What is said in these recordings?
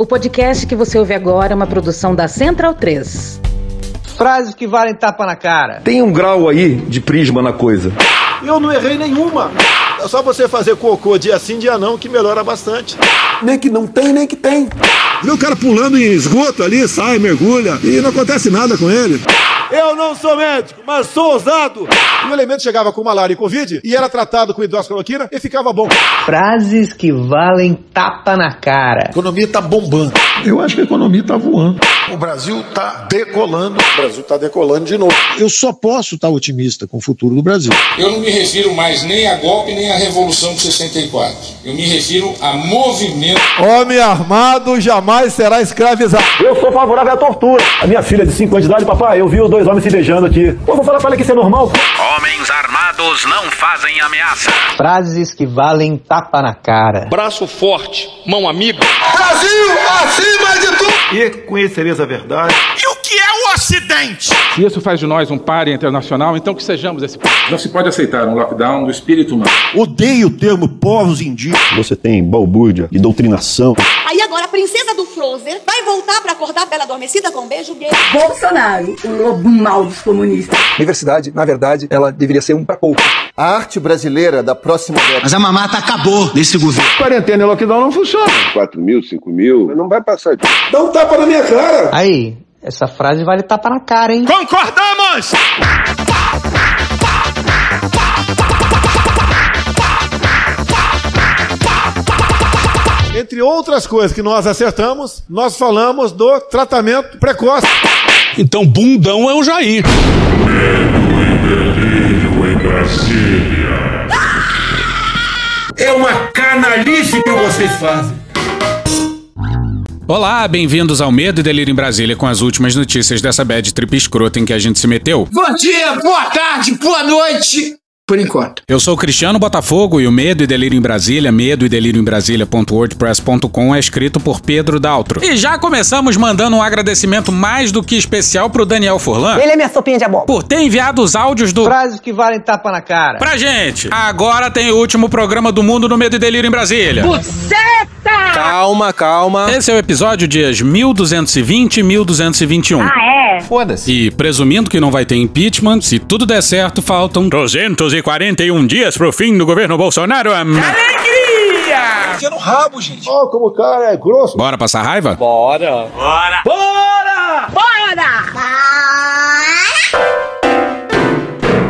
O podcast que você ouve agora é uma produção da Central 3. Frases que valem tapa na cara. Tem um grau aí de prisma na coisa. Eu não errei nenhuma. É só você fazer cocô dia sim, dia não, que melhora bastante. Nem que não tem, nem que tem. Viu o cara pulando em esgoto ali, sai, mergulha, e não acontece nada com ele. Eu não sou médico, mas sou ousado. E o elemento chegava com malária e covid e era tratado com hidroxicloroquina e ficava bom. Frases que valem tapa na cara. A economia tá bombando. Eu acho que a economia tá voando. O Brasil tá decolando. O Brasil tá decolando de novo. Eu só posso estar otimista com o futuro do Brasil. Eu não me refiro mais nem a golpe nem à Revolução de 64. Eu me refiro a movimento. Homem armado jamais será escravizado. Eu sou favorável à tortura. A minha filha de 5 anos de idade, papai, eu vi os dois homens se beijando aqui. Pô, vou falar pra ela que isso é normal. Homens armados não fazem ameaça. Frases que valem tapa na cara. Braço forte, mão amiga. Brasil acima de tudo! E conhecereis a verdade. E o que é o Ocidente? Se isso faz de nós um páreo internacional, então que sejamos esse Não se pode aceitar um lockdown do espírito humano. Odeio o termo povos indígenas. Você tem balbúrdia e doutrinação. Aí agora a princesa do Frozen vai voltar para acordar a bela adormecida com um beijo gay. Bolsonaro, o lobo mau dos comunistas. Universidade, na verdade, ela deveria ser um para pouco. A arte brasileira da próxima década. Mas a mamata acabou nesse governo. Quarentena e lockdown não funciona. 4 mil, 5 mil, não vai passar disso. Dá um tapa na minha cara. Aí, essa frase vale tapa na cara, hein? Concordamos! Entre outras coisas que nós acertamos, nós falamos do tratamento precoce. Então, bundão é o Jair. É uma canalice que vocês fazem. Olá, bem-vindos ao Medo e Delírio em Brasília com as últimas notícias dessa bad trip escrota em que a gente se meteu. Bom dia, boa tarde, boa noite. Por enquanto. Eu sou o Cristiano Botafogo e o Medo e Delírio em Brasília, medo e delírio em Brasília.wordpress.com é escrito por Pedro Daltro. E já começamos mandando um agradecimento mais do que especial pro Daniel Furlan. Ele é minha sopinha de abóbora. Por ter enviado os áudios do. Frases que valem tapa na cara. Pra gente. Agora tem o último programa do mundo no Medo e Delírio em Brasília. Buceta! Calma, calma. Esse é o episódio dias 1220 e 1221. Ah, é? Foda-se. E presumindo que não vai ter impeachment, se tudo der certo, faltam 241 dias pro fim do governo Bolsonaro. Alegria! Tinha no rabo, gente. Ó, como o cara é grosso. Bora passar raiva? Bora. Bora! Bora!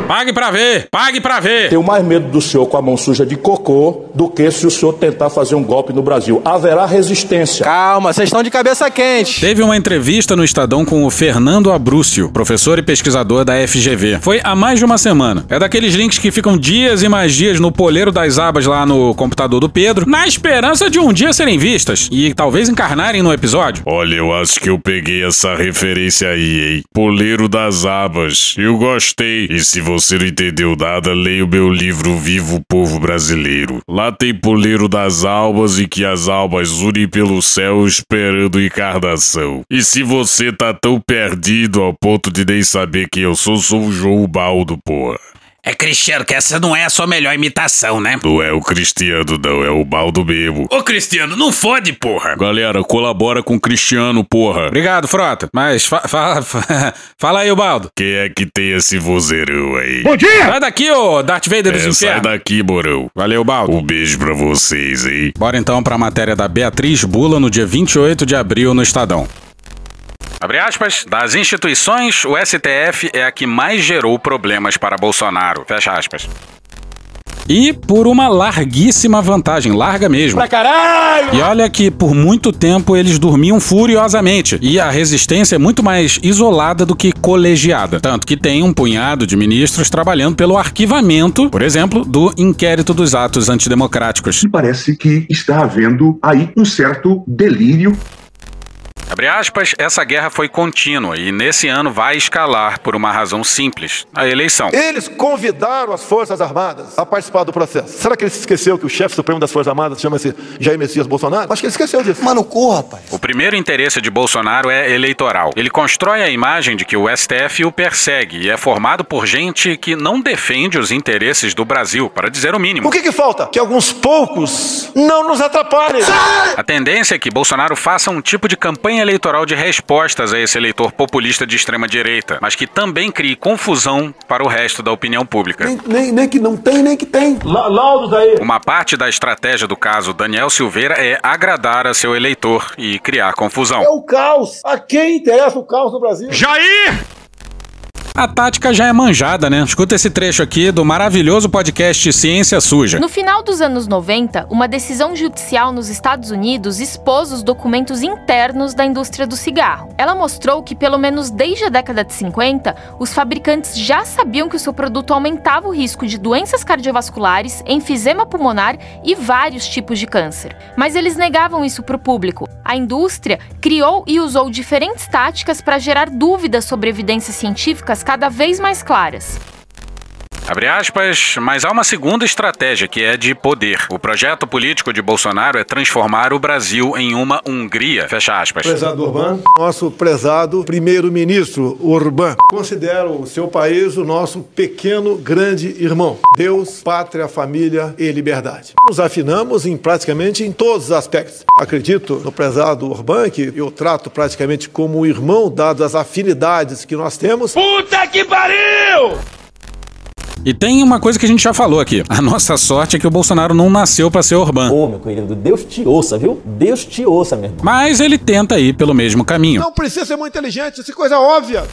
Pague pra ver, pague pra ver. Tenho mais medo do senhor com a mão suja de cocô do que se o senhor tentar fazer um golpe no Brasil. Haverá resistência. Calma, vocês estão de cabeça quente. Teve uma entrevista no Estadão com o Fernando Abrúcio, professor e pesquisador da FGV. Foi há mais de uma semana. É daqueles links que ficam dias e mais dias no poleiro das abas lá no computador do Pedro, na esperança de um dia serem vistas e talvez encarnarem no episódio. Olha, eu acho que eu peguei essa referência aí, hein? Poleiro das abas. Eu gostei. E se você não entendeu nada, leia o meu livro Vivo Povo Brasileiro. Lá tem poleiro das albas e que as albas unem pelo céu esperando encarnação. E se você tá tão perdido ao ponto de nem saber quem eu sou, sou o João Baldo, porra. É Cristiano, que essa não é a sua melhor imitação, né? Não é o Cristiano, não, é o Baldo mesmo. Ô Cristiano, não fode, porra. Galera, colabora com o Cristiano, porra. Obrigado, Frota. Mas fa fa fa fala aí, o Baldo. Quem é que tem esse vozeirão aí? Bom dia! Sai daqui, ô Darth Vader dos É, sai daqui, Morão. Valeu, Baldo. Um beijo pra vocês, hein? Bora então pra matéria da Beatriz Bula no dia 28 de abril no Estadão. Abre aspas, das instituições, o STF é a que mais gerou problemas para Bolsonaro. Fecha aspas. E por uma larguíssima vantagem, larga mesmo. Pra caralho! E olha que por muito tempo eles dormiam furiosamente. E a resistência é muito mais isolada do que colegiada. Tanto que tem um punhado de ministros trabalhando pelo arquivamento, por exemplo, do inquérito dos atos antidemocráticos. E parece que está havendo aí um certo delírio aspas, essa guerra foi contínua e nesse ano vai escalar por uma razão simples: a eleição. Eles convidaram as Forças Armadas a participar do processo. Será que ele se esqueceu que o chefe supremo das Forças Armadas chama-se Jair Messias Bolsonaro? Acho que ele esqueceu disso. Mano, corra, rapaz. O primeiro interesse de Bolsonaro é eleitoral. Ele constrói a imagem de que o STF o persegue e é formado por gente que não defende os interesses do Brasil, para dizer o mínimo. O que, que falta? Que alguns poucos não nos atrapalhem. A tendência é que Bolsonaro faça um tipo de campanha eleitoral de respostas a esse eleitor populista de extrema direita, mas que também crie confusão para o resto da opinião pública. Nem, nem, nem que não tem, nem que tem. Laudos aí. Uma parte da estratégia do caso Daniel Silveira é agradar a seu eleitor e criar confusão. É o caos. A quem interessa o caos no Brasil? Jair! A tática já é manjada, né? Escuta esse trecho aqui do maravilhoso podcast Ciência Suja. No final dos anos 90, uma decisão judicial nos Estados Unidos expôs os documentos internos da indústria do cigarro. Ela mostrou que, pelo menos desde a década de 50, os fabricantes já sabiam que o seu produto aumentava o risco de doenças cardiovasculares, enfisema pulmonar e vários tipos de câncer. Mas eles negavam isso para o público. A indústria criou e usou diferentes táticas para gerar dúvidas sobre evidências científicas cada vez mais claras. Abre aspas, mas há uma segunda estratégia que é de poder. O projeto político de Bolsonaro é transformar o Brasil em uma Hungria. Fecha aspas. Prezado Urban, nosso prezado primeiro-ministro Urban, considera o seu país o nosso pequeno grande irmão. Deus, pátria, família e liberdade. Nos afinamos em praticamente em todos os aspectos. Acredito no prezado Urban, que eu trato praticamente como irmão, dadas as afinidades que nós temos. Puta que pariu! E tem uma coisa que a gente já falou aqui. A nossa sorte é que o Bolsonaro não nasceu para ser Orbán. Ô, meu querido, Deus te ouça, viu? Deus te ouça, meu irmão. Mas ele tenta ir pelo mesmo caminho. Não precisa ser muito inteligente, isso é coisa óbvia.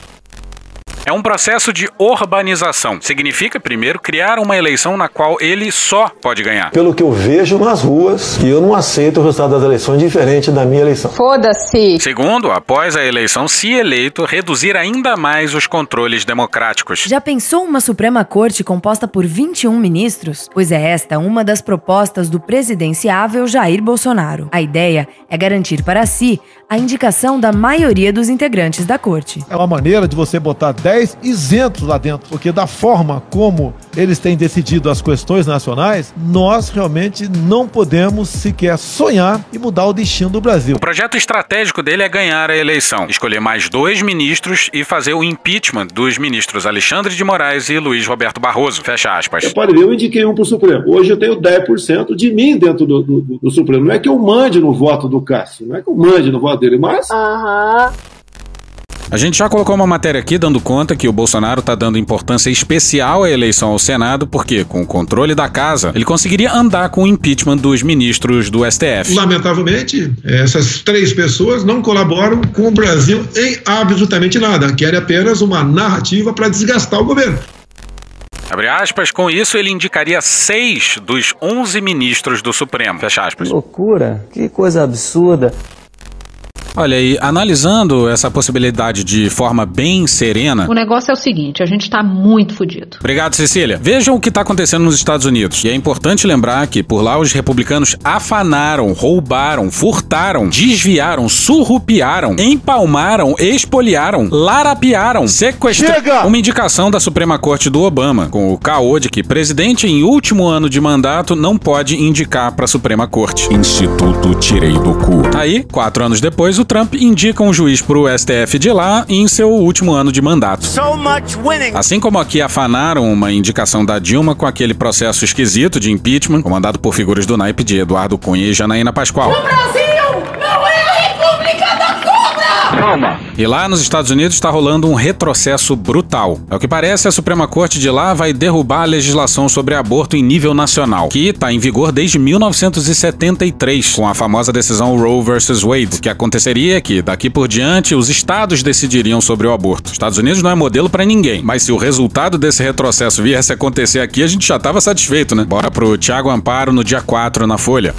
É um processo de urbanização. Significa, primeiro, criar uma eleição na qual ele só pode ganhar. Pelo que eu vejo nas ruas, que eu não aceito o resultado das eleições diferente da minha eleição. Foda-se. Segundo, após a eleição, se eleito, reduzir ainda mais os controles democráticos. Já pensou uma Suprema Corte composta por 21 ministros? Pois é esta uma das propostas do presidenciável Jair Bolsonaro. A ideia é garantir para si a indicação da maioria dos integrantes da corte. É uma maneira de você botar 10 isentos lá dentro, porque da forma como eles têm decidido as questões nacionais, nós realmente não podemos sequer sonhar e mudar o destino do Brasil. O projeto estratégico dele é ganhar a eleição, escolher mais dois ministros e fazer o impeachment dos ministros Alexandre de Moraes e Luiz Roberto Barroso. Fecha aspas. Você pode ver, eu indiquei um para o Supremo. Hoje eu tenho 10% de mim dentro do, do, do, Supremo. Não é que eu mande no voto do Cássio, não é que eu mande no voto dele, mas. Aham. A gente já colocou uma matéria aqui dando conta que o Bolsonaro está dando importância especial à eleição ao Senado, porque, com o controle da casa, ele conseguiria andar com o impeachment dos ministros do STF. Lamentavelmente, essas três pessoas não colaboram com o Brasil em absolutamente nada. Querem apenas uma narrativa para desgastar o governo. Abre aspas, com isso ele indicaria seis dos onze ministros do Supremo. Fecha aspas. Que loucura, que coisa absurda. Olha, e analisando essa possibilidade de forma bem serena. O negócio é o seguinte: a gente tá muito fudido. Obrigado, Cecília. Vejam o que tá acontecendo nos Estados Unidos. E é importante lembrar que por lá os republicanos afanaram, roubaram, furtaram, desviaram, surrupiaram, empalmaram, expoliaram, larapiaram, sequestraram. Uma indicação da Suprema Corte do Obama, com o caô de que presidente em último ano de mandato não pode indicar para a Suprema Corte. Instituto Tirei do Cu. Aí, quatro anos depois, o Trump indica um juiz para o STF de lá em seu último ano de mandato. So assim como aqui afanaram uma indicação da Dilma com aquele processo esquisito de impeachment, comandado por figuras do naipe de Eduardo Cunha e Janaína Pascoal. O Brasil não é a República da Cobra! Calma. E lá nos Estados Unidos está rolando um retrocesso brutal. É o que parece, a Suprema Corte de lá vai derrubar a legislação sobre aborto em nível nacional, que está em vigor desde 1973, com a famosa decisão Roe vs. Wade, que aconteceria que, daqui por diante, os estados decidiriam sobre o aborto. Estados Unidos não é modelo para ninguém, mas se o resultado desse retrocesso viesse acontecer aqui, a gente já estava satisfeito, né? Bora pro Tiago Amparo no dia 4 na Folha.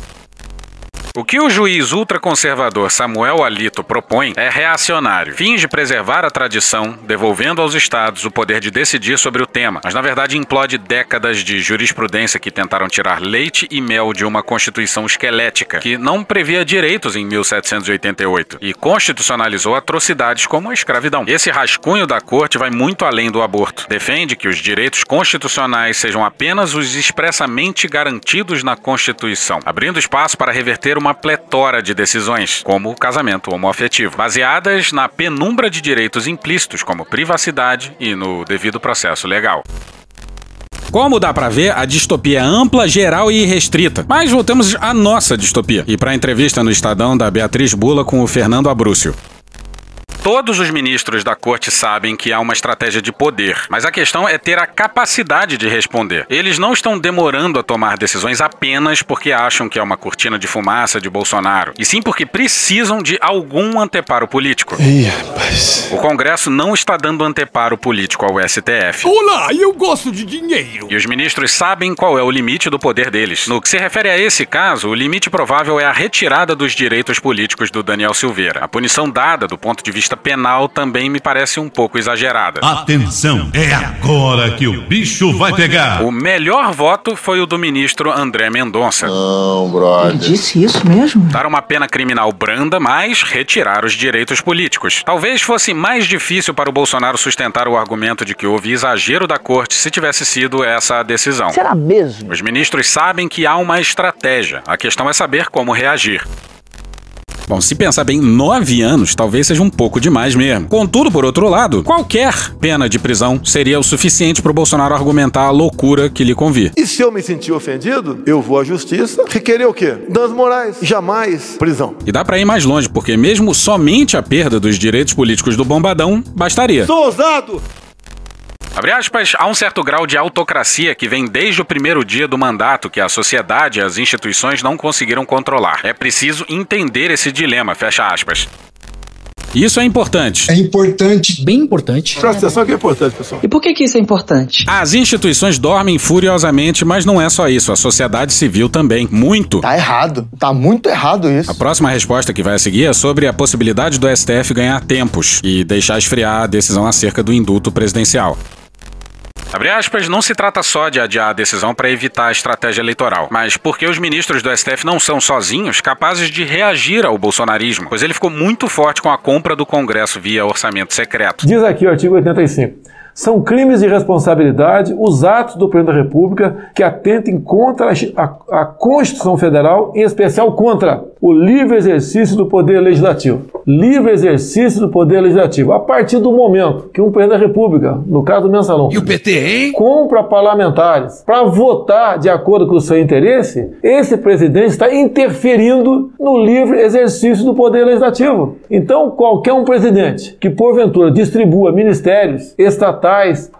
O que o juiz ultraconservador Samuel Alito propõe é reacionário. Finge preservar a tradição, devolvendo aos estados o poder de decidir sobre o tema, mas na verdade implode décadas de jurisprudência que tentaram tirar leite e mel de uma constituição esquelética que não previa direitos em 1788 e constitucionalizou atrocidades como a escravidão. Esse rascunho da corte vai muito além do aborto. Defende que os direitos constitucionais sejam apenas os expressamente garantidos na Constituição, abrindo espaço para reverter uma pletora de decisões, como o casamento homoafetivo, baseadas na penumbra de direitos implícitos, como privacidade e no devido processo legal. Como dá para ver, a distopia é ampla, geral e restrita. Mas voltamos à nossa distopia. E para a entrevista no Estadão da Beatriz Bula com o Fernando Abrúcio. Todos os ministros da corte sabem que há uma estratégia de poder, mas a questão é ter a capacidade de responder. Eles não estão demorando a tomar decisões apenas porque acham que é uma cortina de fumaça de Bolsonaro, e sim porque precisam de algum anteparo político. Ih, rapaz. O Congresso não está dando anteparo político ao STF. Olá, eu gosto de dinheiro. E os ministros sabem qual é o limite do poder deles. No que se refere a esse caso, o limite provável é a retirada dos direitos políticos do Daniel Silveira. A punição dada do ponto de vista penal também me parece um pouco exagerada. Atenção, é agora que o bicho vai pegar. O melhor voto foi o do ministro André Mendonça. Não, brother. Ele disse isso mesmo? Dar uma pena criminal branda, mas retirar os direitos políticos. Talvez fosse mais difícil para o Bolsonaro sustentar o argumento de que houve exagero da corte se tivesse sido essa a decisão. Será mesmo? Os ministros sabem que há uma estratégia. A questão é saber como reagir. Bom, se pensar bem, nove anos talvez seja um pouco demais mesmo. Contudo, por outro lado, qualquer pena de prisão seria o suficiente para o Bolsonaro argumentar a loucura que lhe convir. E se eu me sentir ofendido, eu vou à justiça requerer o quê? Danos morais. Jamais prisão. E dá para ir mais longe, porque mesmo somente a perda dos direitos políticos do bombadão bastaria. Sou ousado! Abre aspas, há um certo grau de autocracia que vem desde o primeiro dia do mandato que a sociedade e as instituições não conseguiram controlar. É preciso entender esse dilema, fecha aspas. Isso é importante. É importante. Bem importante. Presta atenção que é importante, pessoal. E por que, que isso é importante? As instituições dormem furiosamente, mas não é só isso. A sociedade civil também. Muito. Tá errado. Tá muito errado isso. A próxima resposta que vai a seguir é sobre a possibilidade do STF ganhar tempos e deixar esfriar a decisão acerca do indulto presidencial. Abre aspas, não se trata só de adiar a decisão para evitar a estratégia eleitoral, mas porque os ministros do STF não são sozinhos capazes de reagir ao bolsonarismo, pois ele ficou muito forte com a compra do Congresso via orçamento secreto. Diz aqui o artigo 85. São crimes de responsabilidade os atos do Presidente da República que atentem contra a, a, Constituição Federal, em especial contra o livre exercício do poder legislativo. Livre exercício do poder legislativo. A partir do momento que um Presidente da República, no caso do Mensalão, E o PT, hein? compra parlamentares para votar de acordo com o seu interesse, esse presidente está interferindo no livre exercício do poder legislativo. Então, qualquer um presidente que porventura distribua ministérios estatais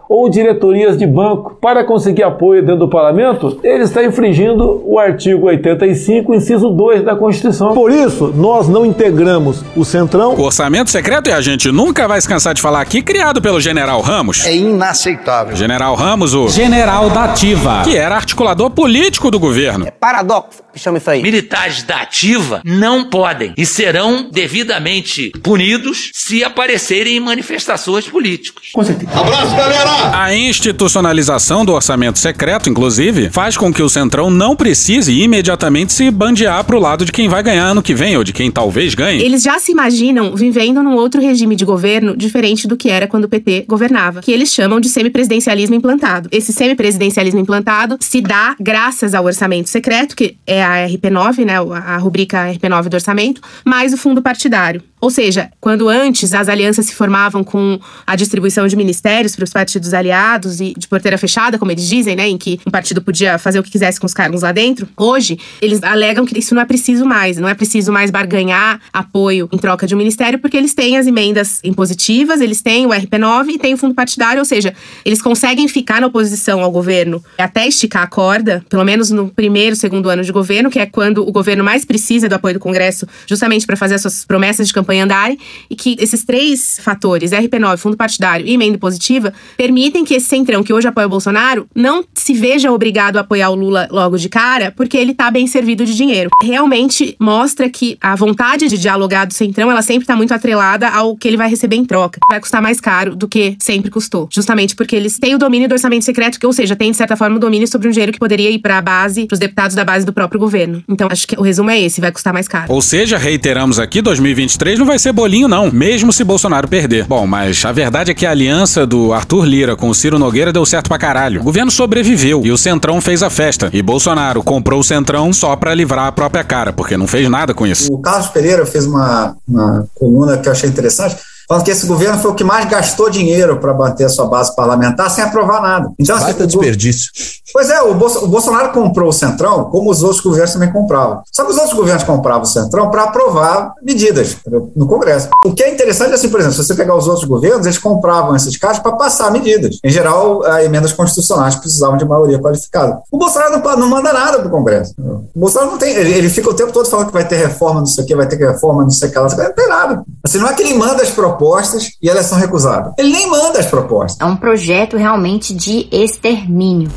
ou diretorias de banco para conseguir apoio dentro do parlamento, ele está infringindo o artigo 85, inciso 2 da Constituição. Por isso, nós não integramos o Centrão. O orçamento secreto, e a gente nunca vai se cansar de falar aqui, criado pelo General Ramos. É inaceitável. General Ramos, o General da Ativa, que era articulador político do governo. Paradoxo, que chama isso aí. Militares da ativa não podem e serão devidamente punidos se aparecerem em manifestações políticas. Com certeza. Abraço, galera! A institucionalização do orçamento secreto, inclusive, faz com que o Centrão não precise imediatamente se bandear pro lado de quem vai ganhar ano que vem ou de quem talvez ganhe. Eles já se imaginam vivendo num outro regime de governo diferente do que era quando o PT governava, que eles chamam de semipresidencialismo implantado. Esse semipresidencialismo implantado se dá graças ao orçamento secreto, que é a RP9, né, a rubrica RP9 do orçamento, mais o fundo partidário. Ou seja, quando antes as alianças se formavam com a distribuição de ministérios para os partidos aliados e de porteira fechada, como eles dizem, né, em que um partido podia fazer o que quisesse com os cargos lá dentro, hoje eles alegam que isso não é preciso mais, não é preciso mais barganhar apoio em troca de um ministério, porque eles têm as emendas impositivas, eles têm o RP9 e têm o fundo partidário, ou seja, eles conseguem ficar na oposição ao governo até esticar a corda, pelo menos no primeiro, segundo ano de governo, que é quando o governo mais precisa do apoio do Congresso, justamente para fazer as suas promessas de campanha campanha andarem e que esses três fatores, RP9, fundo partidário e emenda positiva, permitem que esse centrão que hoje apoia o Bolsonaro não se veja obrigado a apoiar o Lula logo de cara, porque ele tá bem servido de dinheiro. Realmente mostra que a vontade de dialogar do centrão, ela sempre tá muito atrelada ao que ele vai receber em troca. Vai custar mais caro do que sempre custou, justamente porque eles têm o domínio do orçamento secreto, que ou seja, tem de certa forma o domínio sobre um dinheiro que poderia ir para a base, pros deputados da base do próprio governo. Então, acho que o resumo é esse, vai custar mais caro. Ou seja, reiteramos aqui, 2023 não vai ser bolinho não, mesmo se Bolsonaro perder. Bom, mas a verdade é que a aliança do Arthur Lira com o Ciro Nogueira deu certo pra caralho. O governo sobreviveu e o Centrão fez a festa. E Bolsonaro comprou o Centrão só pra livrar a própria cara, porque não fez nada com isso. O Carlos Pereira fez uma, uma coluna que eu achei interessante falando que esse governo foi o que mais gastou dinheiro para manter a sua base parlamentar sem aprovar nada. Então, assim, desperdício. Pois é, o, Bolso, o, Bolsonaro comprou o Centrão, como os outros governos também compravam. Só que os outros governos compravam o Centrão para aprovar medidas no Congresso. O que é interessante é assim, por exemplo, se você pegar os outros governos, eles compravam esses casos para passar medidas. Em geral, emendas constitucionais precisavam de maioria qualificada. O Bolsonaro não, não manda nada para o Congresso. O Bolsonaro não tem. Ele, ele, fica o tempo todo falando que vai ter reforma, não sei o que, vai ter reforma, não sei o que lá. Não tem nada. Assim, não é que ele manda as propostas propostas e elas são recusadas. Ele nem manda as propostas. É um projeto realmente de extermínio.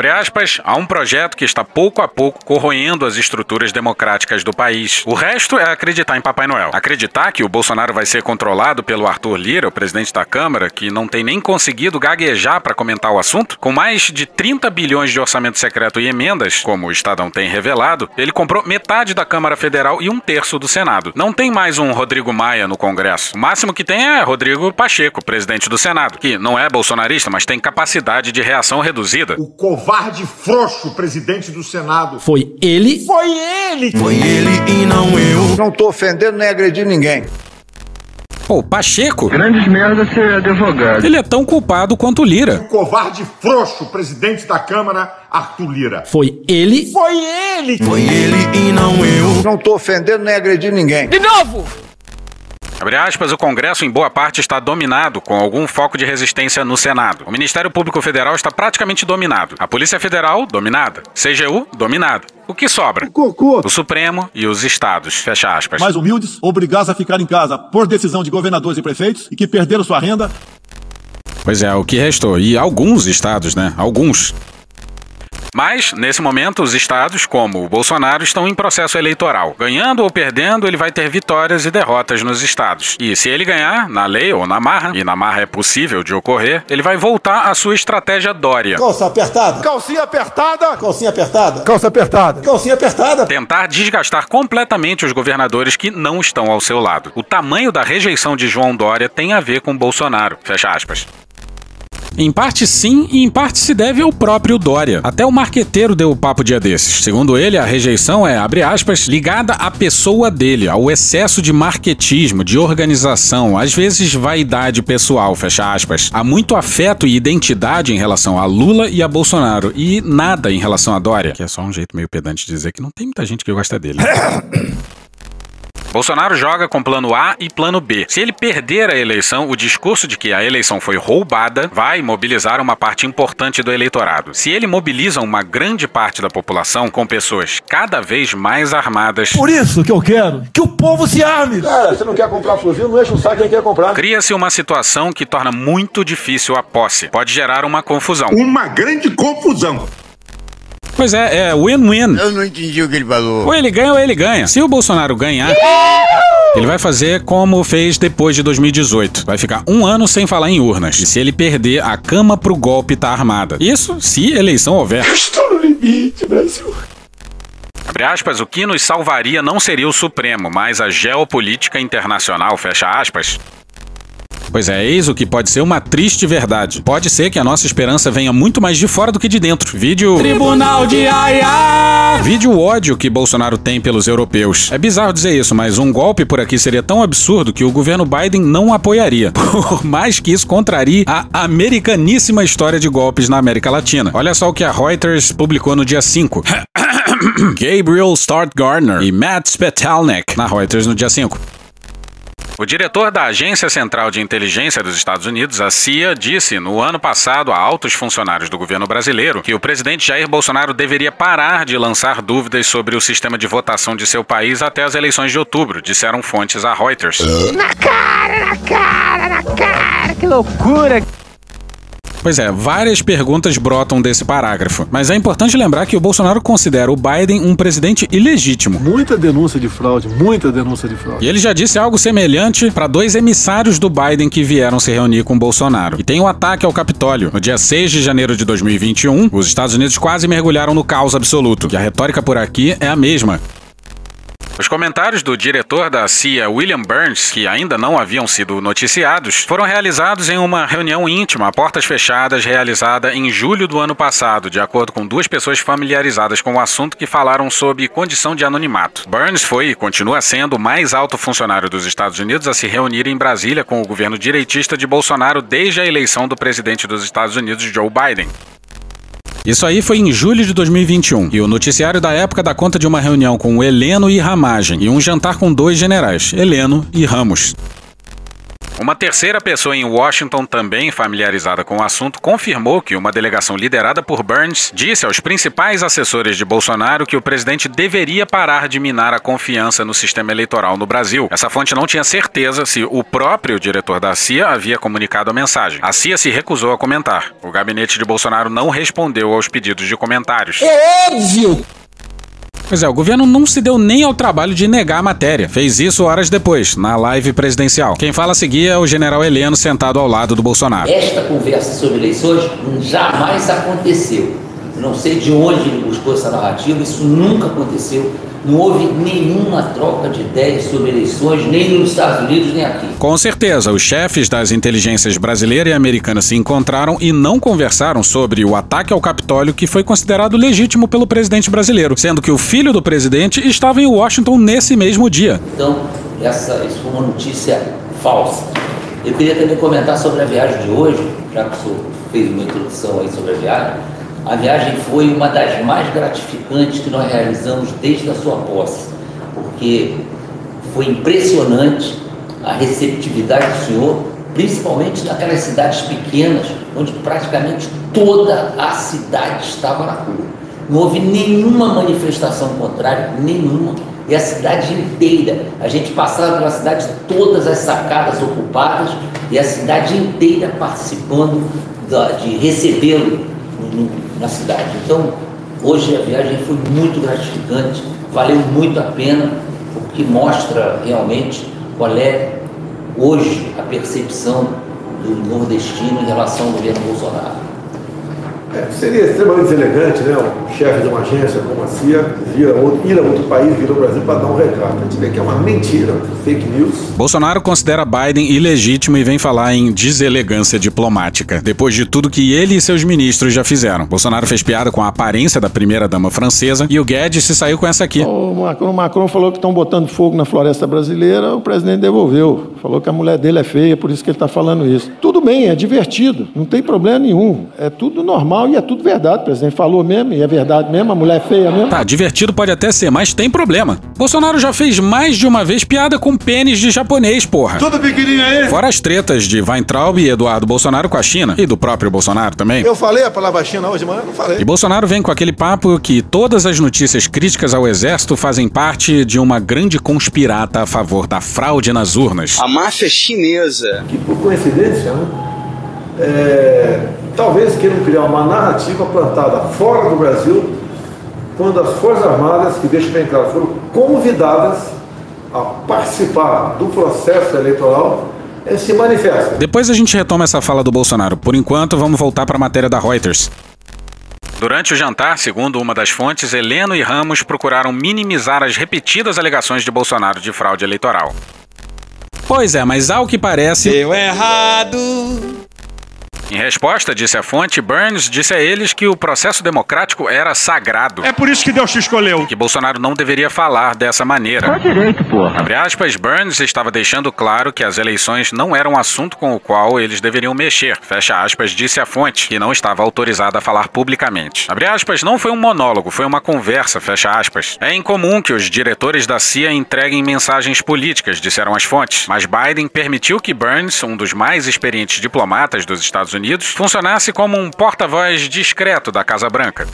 Abre aspas, há um projeto que está pouco a pouco corroendo as estruturas democráticas do país. O resto é acreditar em Papai Noel. Acreditar que o Bolsonaro vai ser controlado pelo Arthur Lira, o presidente da Câmara, que não tem nem conseguido gaguejar para comentar o assunto, com mais de 30 bilhões de orçamento secreto e emendas, como o Estadão tem revelado, ele comprou metade da Câmara Federal e um terço do Senado. Não tem mais um Rodrigo Maia no Congresso. O máximo que tem é Rodrigo Pacheco, presidente do Senado, que não é bolsonarista, mas tem capacidade de reação reduzida. O covarde frouxo presidente do Senado. Foi ele? Foi ele! Foi ele e não eu. Não tô ofendendo nem agredindo ninguém. Pô, Pacheco. Grandes merda ser advogado. Ele é tão culpado quanto Lira. O covarde frouxo presidente da Câmara, Arthur Lira. Foi ele? Foi ele! Foi ele e não eu. Não tô ofendendo nem agredindo ninguém. De novo! Abre aspas, o Congresso em boa parte está dominado, com algum foco de resistência no Senado. O Ministério Público Federal está praticamente dominado. A Polícia Federal, dominada. CGU, dominada. O que sobra? O cocô. O Supremo e os estados. Fecha aspas. Mais humildes, obrigados a ficar em casa por decisão de governadores e prefeitos e que perderam sua renda. Pois é, o que restou. E alguns estados, né? Alguns. Mas, nesse momento, os estados, como o Bolsonaro, estão em processo eleitoral. Ganhando ou perdendo, ele vai ter vitórias e derrotas nos estados. E se ele ganhar, na lei ou na marra, e na marra é possível de ocorrer, ele vai voltar à sua estratégia Dória. Calça apertada. Calcinha apertada. Calcinha apertada. Calça apertada. Calcinha apertada. Tentar desgastar completamente os governadores que não estão ao seu lado. O tamanho da rejeição de João Dória tem a ver com Bolsonaro. Fecha aspas. Em parte sim, e em parte se deve ao próprio Dória. Até o marqueteiro deu o papo dia desses. Segundo ele, a rejeição é, abre aspas, ligada à pessoa dele, ao excesso de marketismo, de organização, às vezes vaidade pessoal, fecha aspas. Há muito afeto e identidade em relação a Lula e a Bolsonaro, e nada em relação a Dória, que é só um jeito meio pedante de dizer que não tem muita gente que gosta dele. Bolsonaro joga com plano A e plano B. Se ele perder a eleição, o discurso de que a eleição foi roubada vai mobilizar uma parte importante do eleitorado. Se ele mobiliza uma grande parte da população com pessoas cada vez mais armadas. Por isso que eu quero que o povo se arme. Cara, você não quer comprar fuzil, não enche o saco quem quer comprar. Cria-se uma situação que torna muito difícil a posse. Pode gerar uma confusão. Uma grande confusão. Pois é, é win-win. Eu não entendi o que ele falou. Ou ele ganha ou ele ganha. Se o Bolsonaro ganhar, ele vai fazer como fez depois de 2018. Vai ficar um ano sem falar em urnas. E se ele perder, a cama pro golpe tá armada. Isso se eleição houver. Eu estou no limite, Brasil. Abre aspas, o que nos salvaria não seria o Supremo, mas a geopolítica internacional, fecha aspas. Pois é, eis o que pode ser uma triste verdade. Pode ser que a nossa esperança venha muito mais de fora do que de dentro. Vídeo. Tribunal de Haia! Vídeo ódio que Bolsonaro tem pelos europeus. É bizarro dizer isso, mas um golpe por aqui seria tão absurdo que o governo Biden não apoiaria. Por mais que isso contrarie a americaníssima história de golpes na América Latina. Olha só o que a Reuters publicou no dia 5. Gabriel Start Gardner e Matt Spetelnik na Reuters no dia 5. O diretor da Agência Central de Inteligência dos Estados Unidos, a CIA, disse no ano passado a altos funcionários do governo brasileiro que o presidente Jair Bolsonaro deveria parar de lançar dúvidas sobre o sistema de votação de seu país até as eleições de outubro, disseram fontes a Reuters. Na cara, na cara, na cara, que loucura! Pois é, várias perguntas brotam desse parágrafo. Mas é importante lembrar que o Bolsonaro considera o Biden um presidente ilegítimo. Muita denúncia de fraude, muita denúncia de fraude. E ele já disse algo semelhante para dois emissários do Biden que vieram se reunir com o Bolsonaro. E tem o um ataque ao Capitólio. No dia 6 de janeiro de 2021, os Estados Unidos quase mergulharam no caos absoluto. E a retórica por aqui é a mesma. Os comentários do diretor da CIA, William Burns, que ainda não haviam sido noticiados, foram realizados em uma reunião íntima a portas fechadas realizada em julho do ano passado, de acordo com duas pessoas familiarizadas com o assunto que falaram sob condição de anonimato. Burns foi e continua sendo o mais alto funcionário dos Estados Unidos a se reunir em Brasília com o governo direitista de Bolsonaro desde a eleição do presidente dos Estados Unidos, Joe Biden. Isso aí foi em julho de 2021, e o noticiário da época dá conta de uma reunião com Heleno e Ramagem e um jantar com dois generais, Heleno e Ramos. Uma terceira pessoa em Washington, também familiarizada com o assunto, confirmou que uma delegação liderada por Burns disse aos principais assessores de Bolsonaro que o presidente deveria parar de minar a confiança no sistema eleitoral no Brasil. Essa fonte não tinha certeza se o próprio diretor da CIA havia comunicado a mensagem. A CIA se recusou a comentar. O gabinete de Bolsonaro não respondeu aos pedidos de comentários. É óbvio! Pois é, o governo não se deu nem ao trabalho de negar a matéria. Fez isso horas depois, na live presidencial. Quem fala a seguir é o general Heleno sentado ao lado do Bolsonaro. Esta conversa sobre eleições jamais aconteceu. Não sei de onde ele buscou essa narrativa, isso nunca aconteceu. Não houve nenhuma troca de ideias sobre eleições, nem nos Estados Unidos, nem aqui. Com certeza, os chefes das inteligências brasileira e americana se encontraram e não conversaram sobre o ataque ao Capitólio que foi considerado legítimo pelo presidente brasileiro, sendo que o filho do presidente estava em Washington nesse mesmo dia. Então, essa, isso foi uma notícia falsa. Eu queria também comentar sobre a viagem de hoje, já que o senhor fez uma introdução aí sobre a viagem. A viagem foi uma das mais gratificantes que nós realizamos desde a sua posse, porque foi impressionante a receptividade do senhor, principalmente naquelas cidades pequenas, onde praticamente toda a cidade estava na rua. Não houve nenhuma manifestação contrária, nenhuma. E a cidade inteira, a gente passava pela cidade, todas as sacadas ocupadas e a cidade inteira participando de recebê-lo na cidade. Então, hoje a viagem foi muito gratificante, valeu muito a pena, porque mostra realmente qual é hoje a percepção do nordestino em relação ao governo Bolsonaro. É, seria extremamente deselegante, né? Um chefe de uma agência como a CIA vir a outro, ir a outro país, vir ao Brasil para dar um recado. A gente vê que é uma mentira, fake news. Bolsonaro considera Biden ilegítimo e vem falar em deselegância diplomática, depois de tudo que ele e seus ministros já fizeram. Bolsonaro fez piada com a aparência da primeira-dama francesa e o Guedes se saiu com essa aqui. O Macron, o Macron falou que estão botando fogo na floresta brasileira, o presidente devolveu. Falou que a mulher dele é feia, por isso que ele está falando isso. Tudo bem, é divertido, não tem problema nenhum. É tudo normal e é tudo verdade. O presidente falou mesmo, e é verdade mesmo, a mulher é feia mesmo. Tá, divertido pode até ser, mas tem problema. Bolsonaro já fez mais de uma vez piada com pênis de japonês, porra. Tudo pequenininho aí. Fora as tretas de Weintraub e Eduardo Bolsonaro com a China, e do próprio Bolsonaro também. Eu falei a palavra China hoje, mas eu não falei. E Bolsonaro vem com aquele papo que todas as notícias críticas ao exército fazem parte de uma grande conspirata a favor da fraude nas urnas. A máfia chinesa. Que por coincidência, né? É, talvez queiram criar uma narrativa plantada fora do Brasil, quando as Forças Armadas, que deixa bem claro, foram convidadas a participar do processo eleitoral, eh, se manifestam. Depois a gente retoma essa fala do Bolsonaro. Por enquanto, vamos voltar para a matéria da Reuters. Durante o jantar, segundo uma das fontes, Heleno e Ramos procuraram minimizar as repetidas alegações de Bolsonaro de fraude eleitoral. Pois é, mas ao que parece. Deu errado. Em resposta, disse a fonte, Burns disse a eles que o processo democrático era sagrado. É por isso que Deus te escolheu. Que Bolsonaro não deveria falar dessa maneira. Tá direito, porra. Abre aspas, Burns estava deixando claro que as eleições não eram um assunto com o qual eles deveriam mexer. Fecha aspas, disse a fonte, que não estava autorizada a falar publicamente. Abre aspas, não foi um monólogo, foi uma conversa, fecha aspas. É incomum que os diretores da CIA entreguem mensagens políticas, disseram as fontes, mas Biden permitiu que Burns, um dos mais experientes diplomatas dos Estados Unidos, funcionasse como um porta-voz discreto da Casa Branca.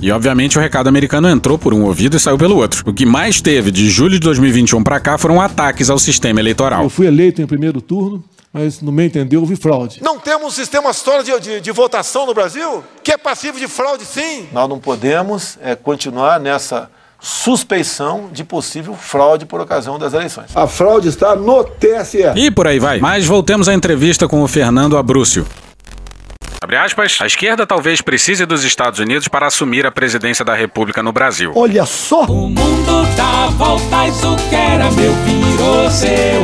E obviamente o recado americano entrou por um ouvido e saiu pelo outro. O que mais teve de julho de 2021 para cá foram ataques ao sistema eleitoral. Eu fui eleito em primeiro turno, mas no meu entender houve fraude. Não temos um sistema só de, de, de votação no Brasil que é passivo de fraude, sim. Nós não podemos é, continuar nessa suspeição de possível fraude por ocasião das eleições. A fraude está no TSE. E por aí vai. Mas voltemos à entrevista com o Fernando Abrúcio. Abre aspas, a esquerda talvez precise dos Estados Unidos para assumir a presidência da República no Brasil. Olha só! O mundo dá voltas, o que era meu virou seu.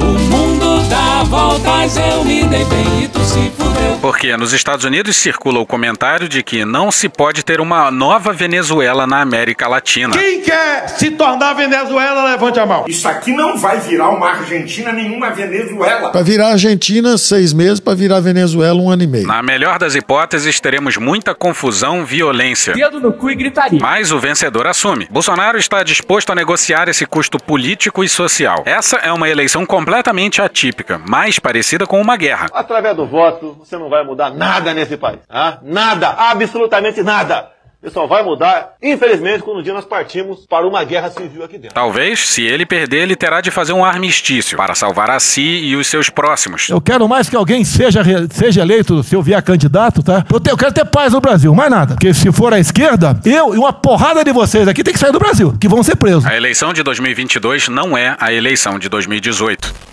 O mundo dá voltas, eu me dei bem e tu se fudeu. Porque nos Estados Unidos circula o comentário de que não se pode ter uma nova Venezuela na América Latina. Quem quer se tornar Venezuela, levante a mão. Isso aqui não vai virar uma Argentina nem uma Venezuela. Para virar Argentina, seis meses, para virar Venezuela, um ano e meio. Na melhor das hipóteses, teremos muita confusão, violência. Dedo no cu e gritaria. Mas o vencedor assume. Bolsonaro está disposto a negociar esse custo político e social. Essa é uma eleição completamente atípica, mais parecida com uma guerra. Através do voto, você não vai mudar nada nesse país. Ah? Nada, absolutamente nada. Isso só vai mudar, infelizmente, quando um dia nós partimos para uma guerra civil aqui dentro. Talvez, se ele perder, ele terá de fazer um armistício para salvar a si e os seus próximos. Eu quero mais que alguém seja, seja eleito se eu vier candidato, tá? Eu, te- eu quero ter paz no Brasil, mais nada. Porque se for à esquerda, eu e uma porrada de vocês aqui tem que sair do Brasil, que vão ser presos. A eleição de 2022 não é a eleição de 2018.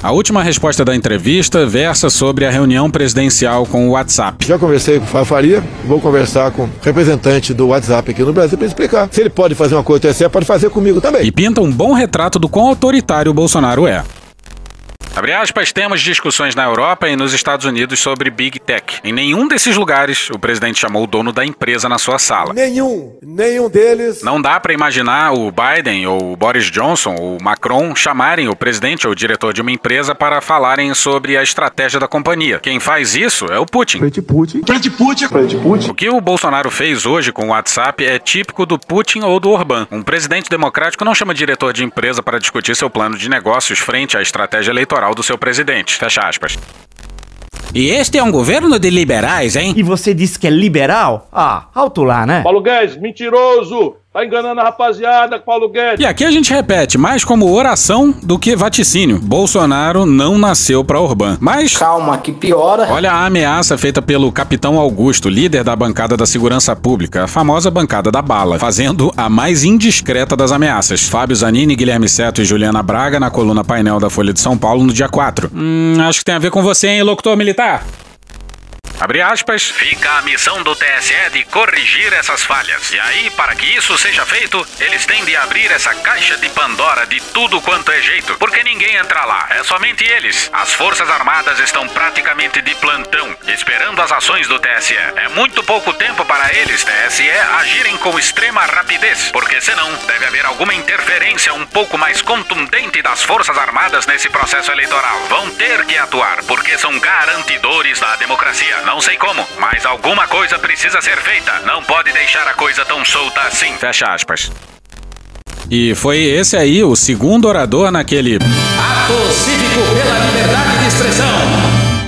A última resposta da entrevista versa sobre a reunião presidencial com o WhatsApp. Já conversei com o Fafaria, vou conversar com o representante do WhatsApp aqui no Brasil para explicar. Se ele pode fazer uma coisa TSE, pode fazer comigo também. E pinta um bom retrato do quão autoritário o Bolsonaro é. Abre aspas, temos discussões na Europa e nos Estados Unidos sobre Big Tech. Em nenhum desses lugares, o presidente chamou o dono da empresa na sua sala. Nenhum, nenhum deles. Não dá para imaginar o Biden ou o Boris Johnson ou o Macron chamarem o presidente ou o diretor de uma empresa para falarem sobre a estratégia da companhia. Quem faz isso é o Putin. Frente Putin. Frente Putin. Frente Putin. O que o Bolsonaro fez hoje com o WhatsApp é típico do Putin ou do Orbán. Um presidente democrático não chama diretor de empresa para discutir seu plano de negócios frente à estratégia eleitoral do seu presidente. Fecha aspas. E este é um governo de liberais, hein? E você disse que é liberal? Ah, alto lá, né? Paulo Guedes, mentiroso! Tá enganando a rapaziada, Paulo Guedes. E aqui a gente repete, mais como oração do que vaticínio. Bolsonaro não nasceu para Orbán. Mas. Calma, que piora. Olha a ameaça feita pelo capitão Augusto, líder da bancada da segurança pública, a famosa bancada da bala, fazendo a mais indiscreta das ameaças. Fábio Zanini, Guilherme Seto e Juliana Braga na coluna painel da Folha de São Paulo no dia 4. Hum, acho que tem a ver com você, hein, locutor militar? Abre aspas, fica a missão do TSE de corrigir essas falhas. E aí, para que isso seja feito, eles têm de abrir essa caixa de Pandora de tudo quanto é jeito, porque ninguém entra lá, é somente eles. As Forças Armadas estão praticamente de plantão, esperando as ações do TSE. É muito pouco tempo para eles, TSE, agirem com extrema rapidez, porque senão deve haver alguma interferência um pouco mais contundente das Forças Armadas nesse processo eleitoral. Vão ter que atuar, porque são garantidores da democracia. Não sei como, mas alguma coisa precisa ser feita. Não pode deixar a coisa tão solta assim. Fecha aspas. E foi esse aí o segundo orador naquele. Ato cívico pela liberdade de expressão.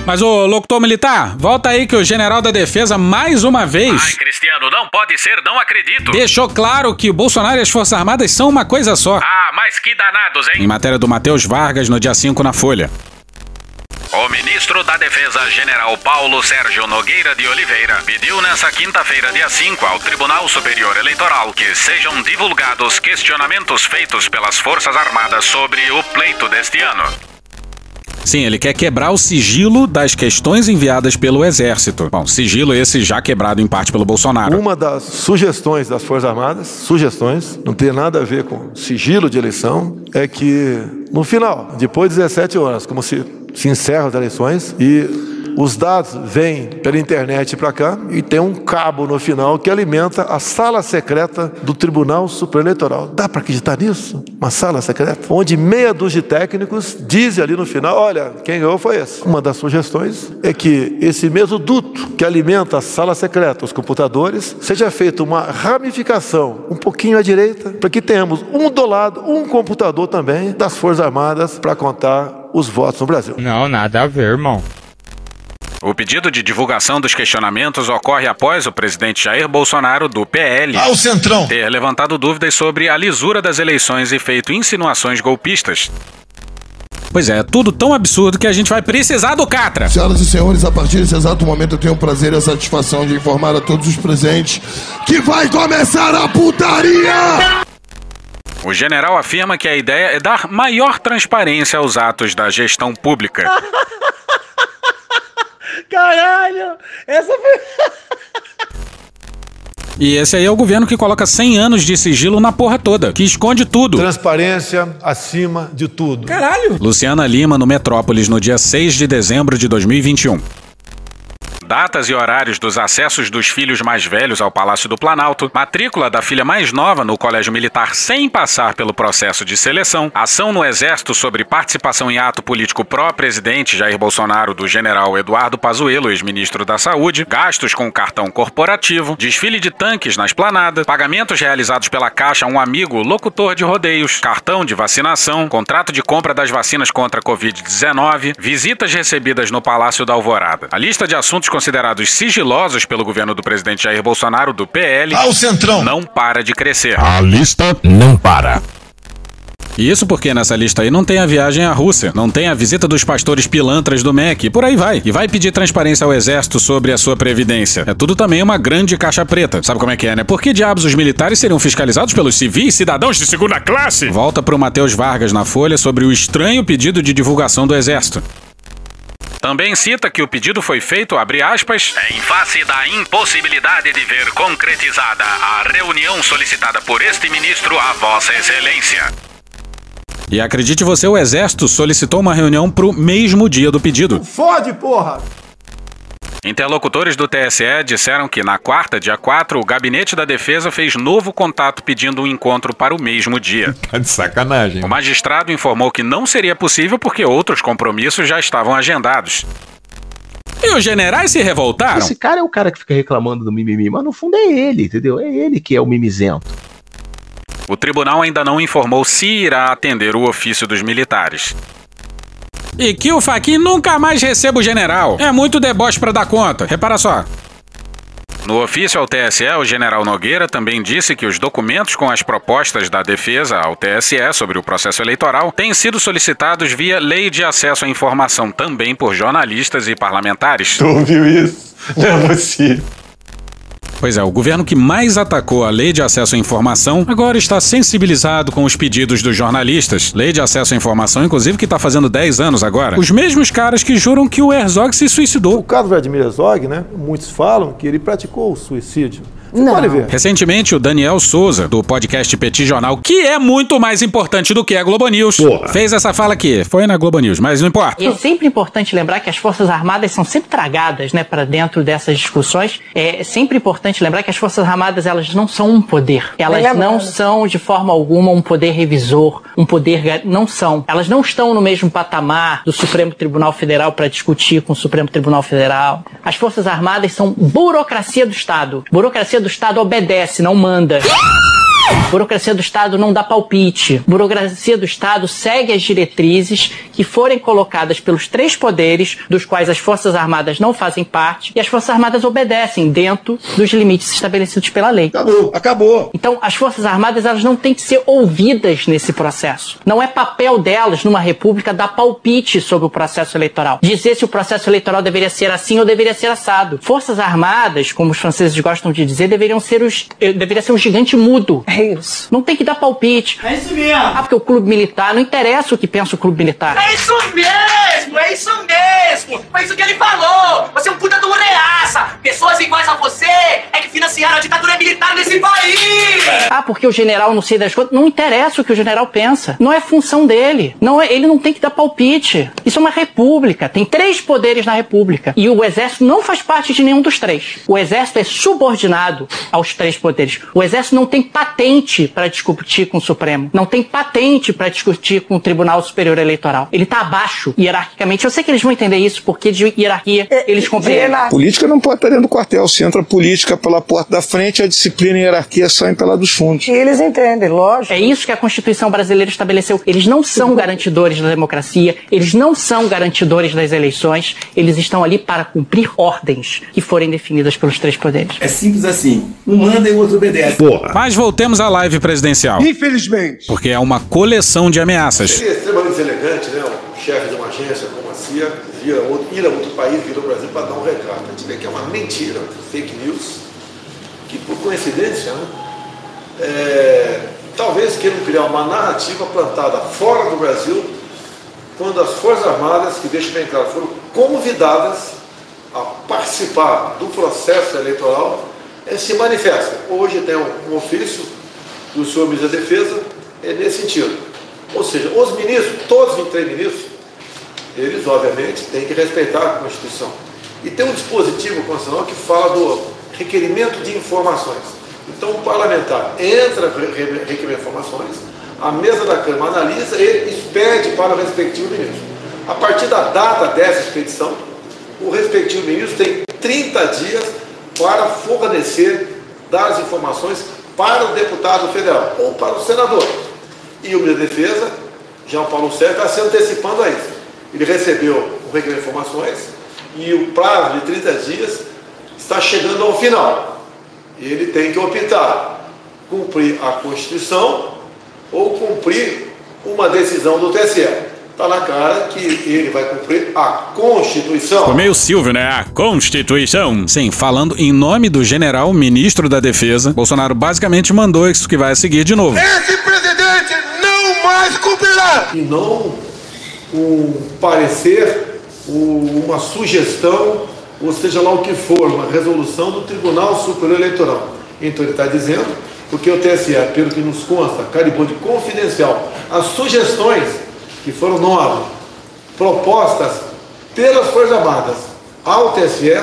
Mas o locutor militar, volta aí que o general da defesa mais uma vez. Ai, Cristiano, não pode ser, não acredito. Deixou claro que o Bolsonaro e as Forças Armadas são uma coisa só. Ah, mas que danados, hein? Em matéria do Matheus Vargas no dia 5 na Folha. O ministro da Defesa, general Paulo Sérgio Nogueira de Oliveira, pediu nesta quinta-feira, dia 5, ao Tribunal Superior Eleitoral que sejam divulgados questionamentos feitos pelas Forças Armadas sobre o pleito deste ano. Sim, ele quer quebrar o sigilo das questões enviadas pelo Exército. Bom, sigilo esse já quebrado em parte pelo Bolsonaro. Uma das sugestões das Forças Armadas, sugestões, não tem nada a ver com sigilo de eleição, é que no final, depois de 17 horas, como se, se encerram as eleições e Os dados vêm pela internet para cá e tem um cabo no final que alimenta a sala secreta do Tribunal Superior Eleitoral. Dá para acreditar nisso? Uma sala secreta? Onde meia dúzia de técnicos dizem ali no final: olha, quem ganhou foi esse. Uma das sugestões é que esse mesmo duto que alimenta a sala secreta, os computadores, seja feita uma ramificação um pouquinho à direita, para que tenhamos um do lado, um computador também das Forças Armadas para contar os votos no Brasil. Não, nada a ver, irmão. O pedido de divulgação dos questionamentos ocorre após o presidente Jair Bolsonaro, do PL, Ah, o Centrão. ter levantado dúvidas sobre a lisura das eleições e feito insinuações golpistas. Pois é, tudo tão absurdo que a gente vai precisar do Catra. Senhoras e senhores, a partir desse exato momento eu tenho o prazer e a satisfação de informar a todos os presentes que vai começar a putaria! O general afirma que a ideia é dar maior transparência aos atos da gestão pública. Caralho! Essa foi. E esse aí é o governo que coloca 100 anos de sigilo na porra toda, que esconde tudo. Transparência acima de tudo. Caralho! Luciana Lima, no Metrópolis, no dia 6 de dezembro de 2021. Datas e horários dos acessos dos filhos mais velhos ao Palácio do Planalto, matrícula da filha mais nova no Colégio Militar sem passar pelo processo de seleção, ação no Exército sobre participação em ato político pró-presidente Jair Bolsonaro do general Eduardo Pazuello, ex-ministro da Saúde, gastos com cartão corporativo, desfile de tanques na esplanada, pagamentos realizados pela Caixa a um amigo locutor de rodeios, cartão de vacinação, contrato de compra das vacinas contra a Covid-19, visitas recebidas no Palácio da Alvorada. A lista de assuntos considerados sigilosos pelo governo do presidente Jair Bolsonaro do PL Ah, o Centrão. não para de crescer. A lista não para. E isso porque nessa lista aí não tem a viagem à Rússia, não tem a visita dos pastores pilantras do MEC, e por aí vai. E vai pedir transparência ao exército sobre a sua previdência. É tudo também uma grande caixa preta. Sabe como é que é, né? Por que diabos os militares seriam fiscalizados pelos civis, cidadãos de segunda classe? Volta pro Matheus Vargas na Folha sobre o estranho pedido de divulgação do exército. Também cita que o pedido foi feito, abre aspas, em face da impossibilidade de ver concretizada a reunião solicitada por este ministro a Vossa Excelência. E acredite você, o Exército solicitou uma reunião pro mesmo dia do pedido. Fode, porra! Interlocutores do TSE disseram que na quarta, dia 4, o Gabinete da Defesa fez novo contato pedindo um encontro para o mesmo dia. Tá de sacanagem. O magistrado informou que não seria possível porque outros compromissos já estavam agendados. E os generais se revoltaram? Esse cara é o cara que fica reclamando do mimimi, mas no fundo é ele, entendeu? É ele que é o mimizento. O tribunal ainda não informou se irá atender o ofício dos militares. E que o Faquin nunca mais receba o general. É muito deboche pra dar conta. Repara só. No ofício ao TSE, o general Nogueira também disse que os documentos com as propostas da defesa ao TSE sobre o processo eleitoral têm sido solicitados via Lei de Acesso à Informação também por jornalistas e parlamentares. Tu ouviu isso? Não é possível. Pois é, o governo que mais atacou a Lei de Acesso à Informação agora está sensibilizado com os pedidos dos jornalistas. Lei de Acesso à Informação, inclusive, que está fazendo 10 anos agora. Os mesmos caras que juram que o Herzog se suicidou. O caso do Vladimir Herzog, né? Muitos falam que ele praticou o suicídio. Você pode ver. Recentemente, o Daniel Souza, do podcast Petit Jornal, que é muito mais importante do que a Globo News, fez essa fala aqui. Foi na Globo News, mas não importa. E é sempre importante lembrar que as Forças Armadas são sempre tragadas né, para dentro dessas discussões. É sempre importante lembrar que as Forças Armadas elas não são um poder. Elas Bem não são, de forma alguma, um poder revisor, um poder. Não são. Elas não estão no mesmo patamar do Supremo Tribunal Federal para discutir com o Supremo Tribunal Federal. As Forças Armadas são burocracia do Estado. Burocracia do Estado obedece, não manda. Burocracia do Estado não dá palpite. Burocracia do Estado segue as diretrizes que forem colocadas pelos três poderes, dos quais as Forças Armadas não fazem parte, e as Forças Armadas obedecem dentro dos limites estabelecidos pela lei. Acabou, acabou. Então, as Forças Armadas elas não têm que ser ouvidas nesse processo. Não é papel delas, numa república, dar palpite sobre o processo eleitoral. Dizer se o processo eleitoral deveria ser assim ou deveria ser assado. Forças Armadas, como os franceses gostam de dizer, deveriam ser os, eh, deveria ser um gigante mudo. Não tem que dar palpite. É isso mesmo. Ah, porque o clube militar, não interessa o que pensa o clube militar. É isso mesmo, é isso mesmo. Foi isso que ele falou. Você é um puta do reaça. Pessoas iguais a você é que financiaram a ditadura militar nesse país. Ah, porque o general não sei das coisas. Não interessa o que o general pensa. Não é função dele. Não é, ele não tem que dar palpite. Isso é uma república. Tem três poderes na república. E o exército não faz parte de nenhum dos três. O exército é subordinado aos três poderes. O exército não tem patente para discutir com o Supremo. Não tem patente para discutir com o Tribunal Superior Eleitoral. Ele está abaixo, hierarquicamente. Eu sei que eles vão entender isso, porque de hierarquia eles compreendem. Política não pode estar dentro do quartel. Se entra a política pela porta da frente, a disciplina e a hierarquia saem pela dos fundos. eles entendem, lógico. É isso que a Constituição brasileira estabeleceu. Eles não são garantidores da democracia, eles não são garantidores das eleições, eles estão ali para cumprir ordens que forem definidas pelos três poderes. É simples assim. Um manda e o outro obedece. Porra. Mas voltemos à live presidencial. Infelizmente. Porque é uma coleção de ameaças. Seria extremamente deselegante, né? Um chefe de uma agência como a CIA vir a outro, ir a outro país, vir ao Brasil para dar um recado. A gente vê que é uma mentira, fake news, que por coincidência, né? É, talvez queiram criar uma narrativa plantada fora do Brasil, quando as Forças Armadas, que deixa bem claro, foram convidadas a participar do processo eleitoral, é, se manifestam. Hoje tem um ofício do senhor ministro da Defesa é nesse sentido. Ou seja, os ministros, todos os 23 ministros, eles obviamente têm que respeitar a Constituição. E tem um dispositivo constitucional que fala do requerimento de informações. Então o parlamentar entra requerer informações, a mesa da Câmara analisa e expede para o respectivo ministro. A partir da data dessa expedição, o respectivo ministro tem 30 dias para fornecer, dar as informações para o deputado federal ou para o senador. E o ministro da Defesa, Jean Paulo Sérgio, está se antecipando a isso. Ele recebeu o requerimento de informações e o prazo de 30 dias está chegando ao final. Ele tem que optar cumprir a Constituição ou cumprir uma decisão do TSE. Está na cara que ele vai cumprir a Constituição. Ficou meio Silvio, né? A Constituição. Sim, falando em nome do general ministro da Defesa, Bolsonaro basicamente mandou isso que vai a seguir de novo. Esse presidente não mais cumprirá! E não um parecer, um- uma sugestão, ou seja lá o que for, uma resolução do Tribunal Superior Eleitoral. Então ele está dizendo, porque o TSE, pelo que nos consta, carimbou de confidencial as sugestões que foram novas, propostas pelas Forças Armadas ao TSE,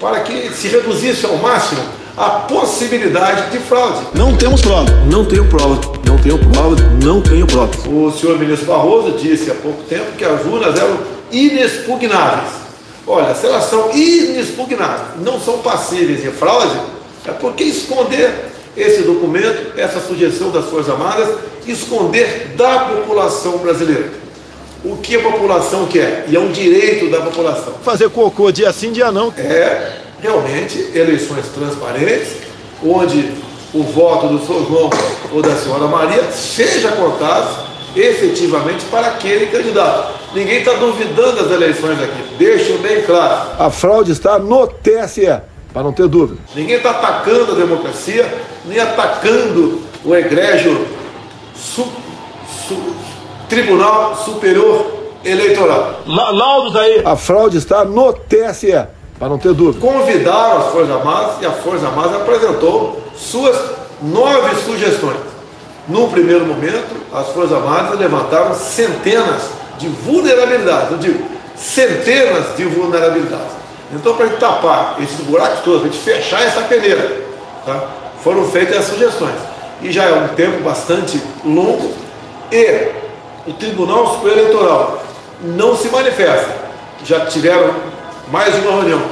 para que se reduzisse ao máximo a possibilidade de fraude. Não temos prova. Não tenho prova. Não tenho prova. Não tenho prova. O senhor ministro Barroso disse há pouco tempo que as urnas eram inexpugnáveis. Olha, se elas são inexpugnáveis, não são passíveis de fraude, é porque esconder esse documento, essa sugestão das Forças Armadas, esconder da população brasileira. O que a população quer, e é um direito da população. Fazer cocô dia sim, dia não. É realmente eleições transparentes, onde o voto do Sr. João ou da senhora Maria seja contado efetivamente para aquele candidato. Ninguém está duvidando das eleições aqui. Deixo bem claro. A fraude está no TSE, para não ter dúvida. Ninguém está atacando a democracia, nem atacando o egrégio su- su- Tribunal Superior Eleitoral. Laudos aí. A fraude está no TSE, para não ter dúvida. Convidaram as Forças Armadas e a Força Armada apresentou suas nove sugestões. Num primeiro momento, as Forças Armadas levantaram centenas de vulnerabilidades, eu digo, centenas de vulnerabilidades. Então, para a gente tapar esses buracos todos, para a gente fechar essa peneira, tá? foram feitas as sugestões. E já é um tempo bastante longo e o Tribunal Superior Eleitoral não se manifesta. Já tiveram mais uma reunião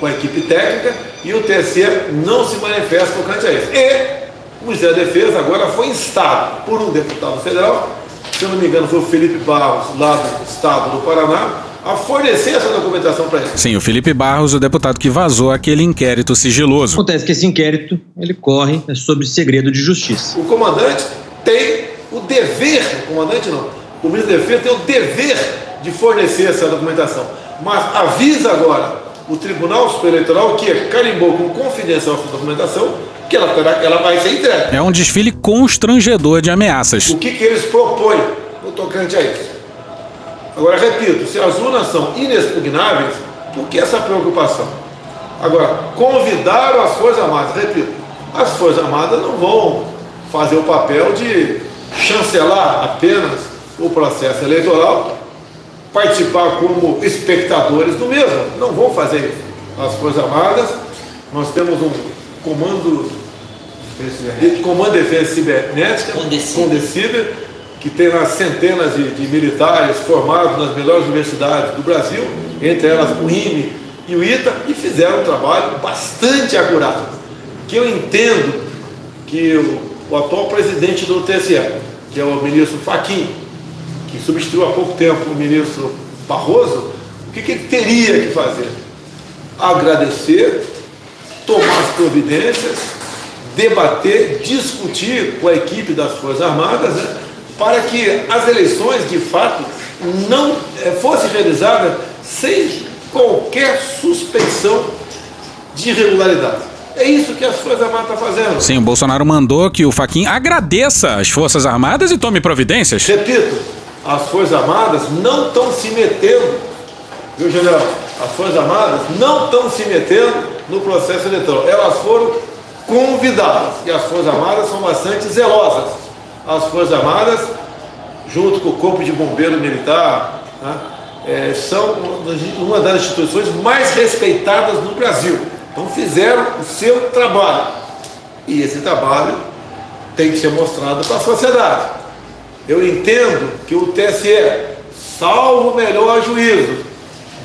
com a equipe técnica e o TSE não se manifesta tocante a isso. E o Ministério da Defesa agora foi instado por um deputado federal, se eu não me engano foi o Felipe Barros, lá do estado do Paraná, a fornecer essa documentação para ele. Sim, o Felipe Barros, o deputado que vazou aquele inquérito sigiloso. Acontece que esse inquérito ele corre sobre segredo de justiça. O comandante tem o dever, o comandante não, o ministro da Defesa tem o dever de fornecer essa documentação. Mas avisa agora o Tribunal Superior Eleitoral que carimbou com confidencial essa documentação que ela, terá, ela vai ser entregue. É um desfile constrangedor de ameaças. O que, que eles propõem no tocante a isso? Agora, repito, se as urnas são inexpugnáveis, por que essa preocupação? Agora, convidaram as Forças Armadas, repito, as Forças Armadas não vão fazer o papel de chancelar apenas o processo eleitoral, participar como espectadores do mesmo. Não vão fazer isso. As Forças Armadas, nós temos um comando, comando de defesa cibernética, Condecível, que tem lá centenas de, de, militares formados nas melhores universidades do Brasil, entre elas o IME e o ITA, e fizeram um trabalho bastante acurado. Que eu entendo que o, o atual presidente do TSE, que é o ministro Faquim, que substituiu há pouco tempo o ministro Barroso, o que, que ele teria que fazer? Agradecer, tomar as providências, debater, discutir com a equipe das Forças Armadas, né, para que as eleições, de fato, não é, fossem realizadas sem qualquer suspeição de irregularidade. É isso que as Forças Armadas estão fazendo. Sim, o Bolsonaro mandou que o Faquin agradeça as Forças Armadas e tome providências. Repito, as Forças Armadas não estão se metendo, viu, general? As Forças Armadas não estão se metendo no processo eleitoral. Elas foram convidadas e as Forças Armadas são bastante zelosas. As Forças Armadas, junto com o Corpo de Bombeiro Militar, né, é, são uma das instituições mais respeitadas no Brasil. Então fizeram o seu trabalho. E esse trabalho tem que ser mostrado para a sociedade. Eu entendo que o TSE, salvo o melhor juízo,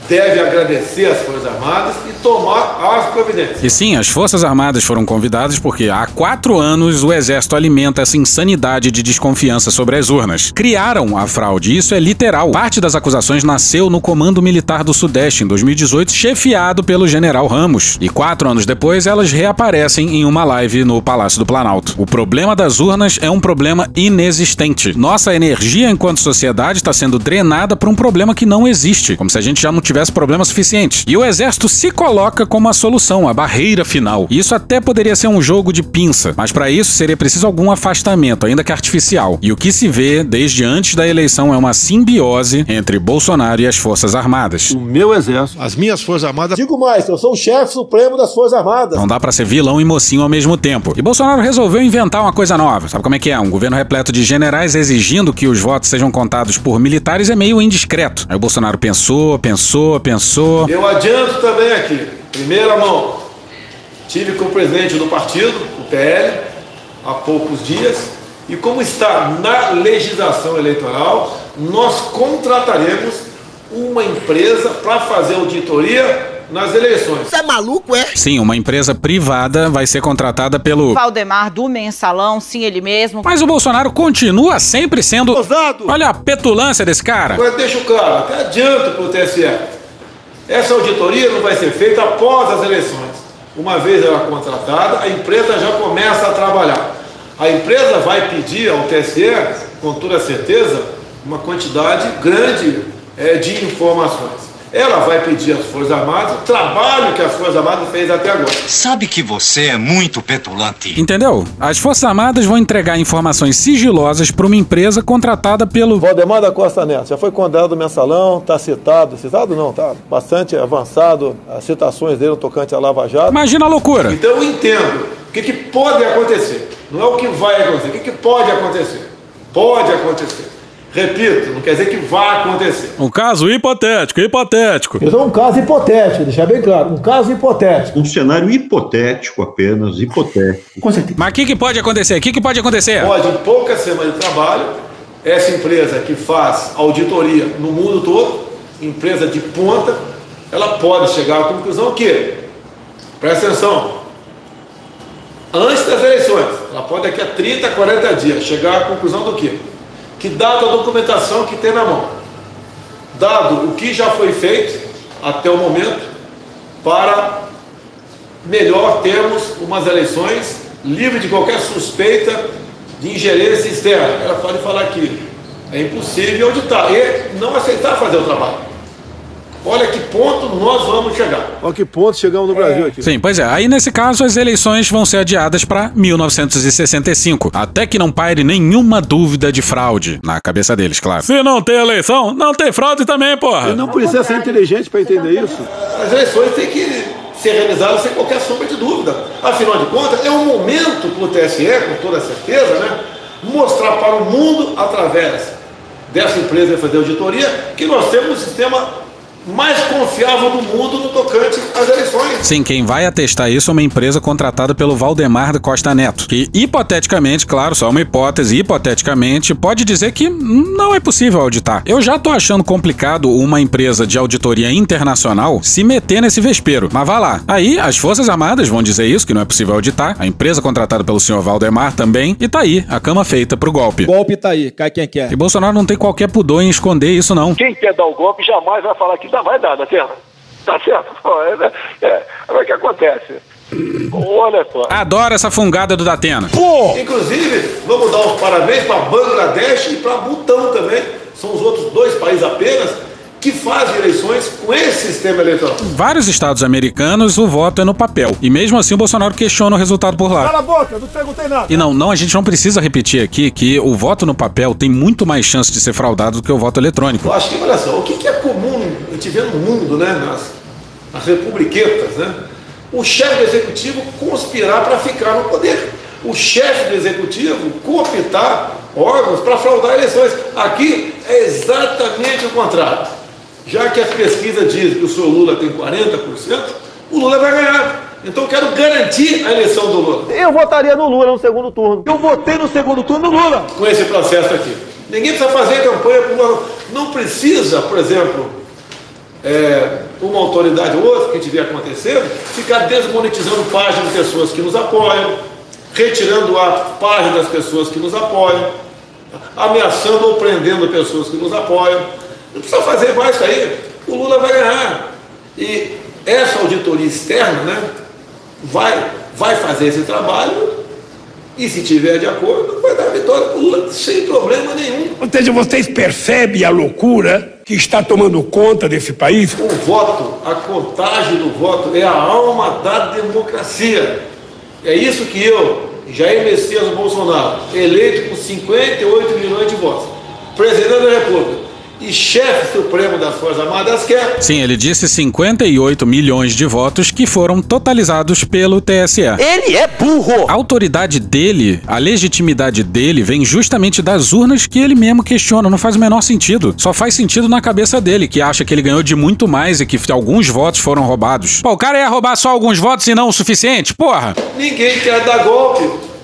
deve agradecer às Forças Armadas e tomar as providências. E sim, as Forças Armadas foram convidadas porque há quatro anos o Exército alimenta essa insanidade de desconfiança sobre as urnas. Criaram a fraude, isso é literal. Parte das acusações nasceu no Comando Militar do Sudeste, em 2018, chefiado pelo General Ramos. E quatro anos depois, elas reaparecem em uma live no Palácio do Planalto. O problema das urnas é um problema inexistente. Nossa energia enquanto sociedade está sendo drenada por um problema que não existe, como se a gente já não tivesse tivesse problemas suficientes. E o exército se coloca como a solução, a barreira final. Isso até poderia ser um jogo de pinça, mas para isso seria preciso algum afastamento, ainda que artificial. E o que se vê desde antes da eleição é uma simbiose entre Bolsonaro e as Forças Armadas. O meu exército, as minhas Forças Armadas. Digo mais, eu sou o chefe supremo das Forças Armadas. Não dá para ser vilão e mocinho ao mesmo tempo. E Bolsonaro resolveu inventar uma coisa nova. Sabe como é que é? Um governo repleto de generais exigindo que os votos sejam contados por militares é meio indiscreto. Aí o Bolsonaro pensou, pensou, pensou. Eu adianto também aqui, primeira mão, tive com o presidente do partido, o PL, há poucos dias, e como está na legislação eleitoral, nós contrataremos uma empresa para fazer auditoria nas eleições. Você é maluco, é? Sim, uma empresa privada vai ser contratada pelo Valdemar do Mensalão, sim, ele mesmo. Mas o Bolsonaro continua sempre sendo. Ousado. Olha a petulância desse cara. Agora deixa claro, até adianto para o TSE. Essa auditoria não vai ser feita após as eleições. Uma vez ela contratada, a empresa já começa a trabalhar. A empresa vai pedir ao TSE, com toda certeza, uma quantidade grande é, de informações. Ela vai pedir às Forças Armadas o trabalho que as Forças Armadas fez até agora. Sabe que você é muito petulante. Entendeu? As Forças Armadas vão entregar informações sigilosas para uma empresa contratada pelo Valdemar da Costa Neto. Já foi condenado no mensalão, está citado. Citado não, tá bastante avançado as citações dele no tocante à Lava Jato. Imagina a loucura. Então eu entendo o que, que pode acontecer. Não é o que vai acontecer, o que, que pode acontecer. Pode acontecer. Repito, não quer dizer que vai acontecer. Um caso hipotético, hipotético. É um caso hipotético, deixar bem claro. Um caso hipotético. Um cenário hipotético apenas, hipotético. Com certeza. Mas o que, que pode acontecer? O que, que pode acontecer? Pode, em poucas semanas de trabalho, essa empresa que faz auditoria no mundo todo, empresa de ponta, ela pode chegar à conclusão que, presta atenção, antes das eleições, ela pode daqui a 30, 40 dias chegar à conclusão do quê? Que dada a documentação que tem na mão, dado o que já foi feito até o momento, para melhor termos umas eleições livre de qualquer suspeita de ingerência externa. Ela pode falar que é impossível auditar e não aceitar fazer o trabalho. Olha que ponto nós vamos chegar. Olha que ponto chegamos no Brasil aqui. Sim, pois é. Aí nesse caso as eleições vão ser adiadas pra 1965, até que não paire nenhuma dúvida de fraude na cabeça deles, claro. Se não tem eleição, não tem fraude também, porra. Ele não precisa ser inteligente pra entender isso. As eleições têm que ser realizadas sem qualquer sombra de dúvida. Afinal de contas, é um momento para o TSE, com toda certeza, né, mostrar para o mundo, através dessa empresa que vai fazer auditoria, que nós temos um sistema mais confiável do mundo no tocante às eleições. Sim, quem vai atestar isso é uma empresa contratada pelo Valdemar da Costa Neto, que hipoteticamente, claro, só uma hipótese, hipoteticamente, pode dizer que não é possível auditar. Eu já tô achando complicado uma empresa de auditoria internacional se meter nesse vespeiro, mas vá lá. Aí as Forças Armadas vão dizer isso, que não é possível auditar, a empresa contratada pelo senhor Valdemar também, e tá aí, a cama feita pro golpe. Golpe tá aí, cai quem quer. E Bolsonaro não tem qualquer pudor em esconder isso não. Quem quer dar o golpe jamais vai falar que dá, vai dar, tá certo? Tá certo? É, né? é, é o que acontece. Olha só. Adoro essa fungada do Datena. Pô! Inclusive, vamos dar os parabéns para Bangladesh e para Butão também. São os outros dois países apenas que fazem eleições com esse sistema eleitoral. Vários estados americanos o voto é no papel. E mesmo assim o Bolsonaro questiona o resultado por lá. Cala a boca, não perguntei nada. E não, não, a gente não precisa repetir aqui que o voto no papel tem muito mais chance de ser fraudado do que o voto eletrônico. Eu acho que, olha só, o que, que é comum a gente vê no mundo, né, nas, nas republiquetas, né? O chefe do executivo conspirar para ficar no poder. O chefe do executivo cooptar órgãos para fraudar eleições. Aqui é exatamente o contrário. Já que as pesquisas dizem que o senhor Lula tem 40%, o Lula vai ganhar. Então eu quero garantir a eleição do Lula. Eu votaria no Lula no segundo turno. Eu votei no segundo turno no Lula. Com esse processo aqui. Ninguém precisa fazer campanha para o Lula. Não precisa, por exemplo, é, uma autoridade ou outra que estiver acontecendo, ficar desmonetizando páginas de pessoas que nos apoiam, retirando a página das pessoas que nos apoiam, ameaçando ou prendendo pessoas que nos apoiam. Não precisa fazer mais isso aí. O Lula vai ganhar. E essa auditoria externa né, vai, vai fazer esse trabalho e se tiver de acordo, vai dar vitória para o Lula sem problema nenhum. Ou seja, vocês percebem a loucura que está tomando conta desse país? O voto, a contagem do voto é a alma da democracia. É isso que eu, Jair Messias Bolsonaro, eleito com 58 milhões de votos, presidente da República, e chefe supremo das Forças Armadas quer. Sim, ele disse 58 milhões de votos que foram totalizados pelo TSE. Ele é burro! A autoridade dele, a legitimidade dele, vem justamente das urnas que ele mesmo questiona. Não faz o menor sentido. Só faz sentido na cabeça dele, que acha que ele ganhou de muito mais e que alguns votos foram roubados. Pô, o cara ia roubar só alguns votos e não o suficiente? Porra! Ninguém quer dar golpe.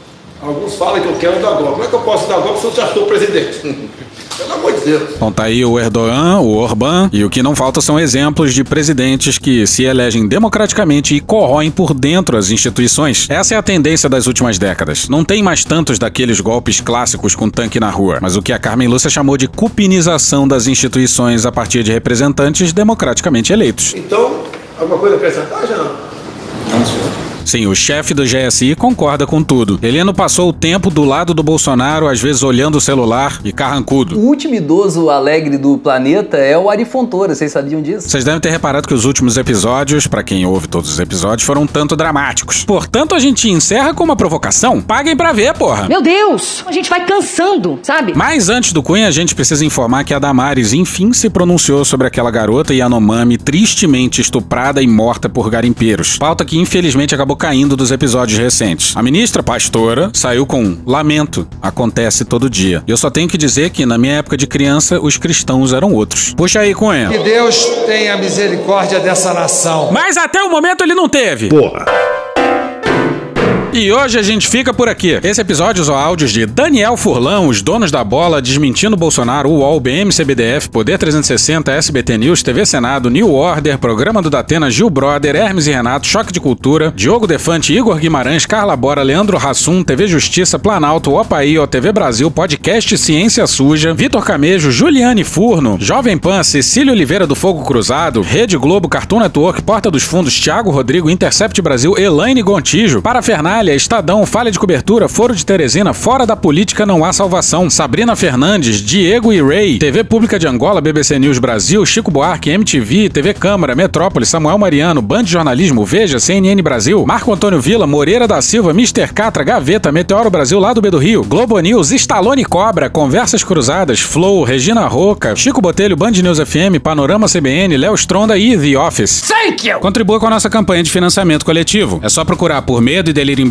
Alguns falam que eu quero dar golpe. Como é que eu posso dar golpe se eu já estou presidente? Pelo amor de Deus. Bom, tá aí o Erdogan, o Orbán, e o que não falta são exemplos de presidentes que se elegem democraticamente e corroem por dentro as instituições. Essa é a tendência das últimas décadas. Não tem mais tantos daqueles golpes clássicos com tanque na rua, mas o que a Carmen Lúcia chamou de cupinização das instituições a partir de representantes democraticamente eleitos. Então, alguma coisa a acrescentar, já não? Não, senhor. Sim, o chefe do GSI concorda com tudo. Heleno passou o tempo do lado do Bolsonaro, às vezes olhando o celular e carrancudo. O último idoso alegre do planeta é o Ari Fontoura, vocês sabiam disso? Vocês devem ter reparado que os últimos episódios, para quem ouve todos os episódios, foram um tanto dramáticos. Portanto, a gente encerra com uma provocação. Paguem pra ver, porra. Meu Deus, a gente vai cansando, sabe? Mas antes do Cunha, a gente precisa informar que a Damares enfim se pronunciou sobre aquela garota Yanomami tristemente estuprada e morta por garimpeiros. Pauta que infelizmente acabou caindo dos episódios recentes. A ministra pastora saiu com lamento. Acontece todo dia. Eu só tenho que dizer que na minha época de criança os cristãos eram outros. Puxa aí, Cunha. Que Deus tenha misericórdia dessa nação. Mas até o momento ele não teve. Porra. E hoje a gente fica por aqui. Esse episódio usou áudios de Daniel Furlan, os donos da bola, desmentindo Bolsonaro, UOL, BM, CBDF, Poder 360, SBT News, TV Senado, New Order, Programa do Datena, Gil Brother, Hermes e Renato, Choque de Cultura, Diogo Defante, Igor Guimarães, Carla Bora, Leandro Rassum, TV Justiça, Planalto, Opaí, OTV Brasil, Podcast Ciência Suja, Vitor Camejo, Juliane Furno, Jovem Pan, Cecília Oliveira do Fogo Cruzado, Rede Globo, Cartoon Network, Porta dos Fundos, Thiago Rodrigo, Intercept Brasil, Elaine Gontijo, Para Itália, Estadão, Falha de Cobertura, Foro de Teresina, Fora da Política Não Há Salvação, Sabrina Fernandes, Diego e Ray, TV Pública de Angola, BBC News Brasil, Chico Buarque, MTV, TV Câmara, Metrópole, Samuel Mariano, Band de Jornalismo, Veja, CNN Brasil, Marco Antônio Vila, Moreira da Silva, Mr. Catra, Gaveta, Meteoro Brasil, lá do B do Rio, Globo News, Stallone Cobra, Conversas Cruzadas, Flow, Regina Roca, Chico Botelho, Band News FM, Panorama CBN, Léo Stronda e The Office. Thank you! Contribua com a nossa campanha de financiamento coletivo. É só procurar por Medo e Delírio em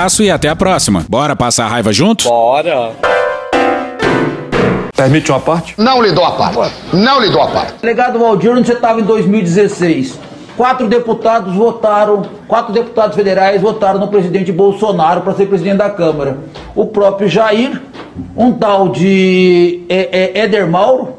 e até a próxima. Bora passar a raiva junto? Bora! Permite uma parte? Não lhe dou a parte. Não lhe dou a parte. Delegado Valdir, onde você estava em 2016? Quatro deputados votaram, quatro deputados federais votaram no presidente Bolsonaro para ser presidente da Câmara. O próprio Jair, um tal de é, é, Éder Mauro,